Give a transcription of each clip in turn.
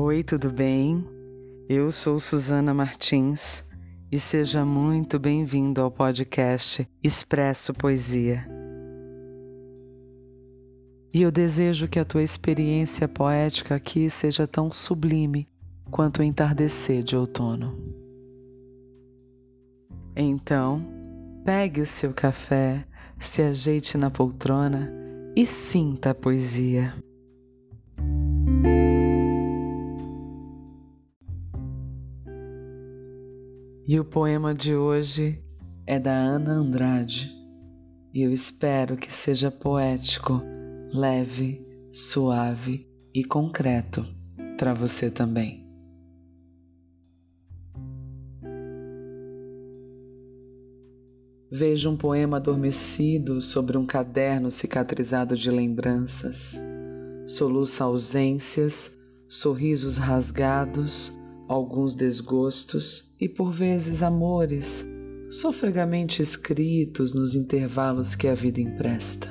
Oi, tudo bem? Eu sou Suzana Martins e seja muito bem-vindo ao podcast Expresso Poesia. E eu desejo que a tua experiência poética aqui seja tão sublime quanto o entardecer de outono. Então, pegue o seu café, se ajeite na poltrona e sinta a poesia. E o poema de hoje é da Ana Andrade. E eu espero que seja poético, leve, suave e concreto para você também. Vejo um poema adormecido sobre um caderno cicatrizado de lembranças. Soluça ausências, sorrisos rasgados, alguns desgostos e por vezes amores, sofregamente escritos nos intervalos que a vida empresta.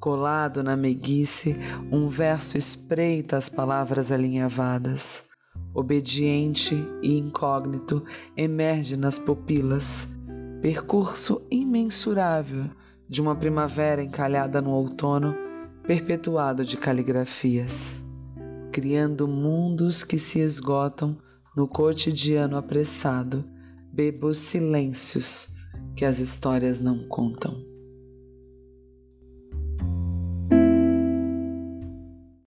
Colado na meiguice, um verso espreita as palavras alinhavadas. Obediente e incógnito, emerge nas pupilas, percurso imensurável de uma primavera encalhada no outono, perpetuado de caligrafias criando mundos que se esgotam no cotidiano apressado, bebo os silêncios que as histórias não contam.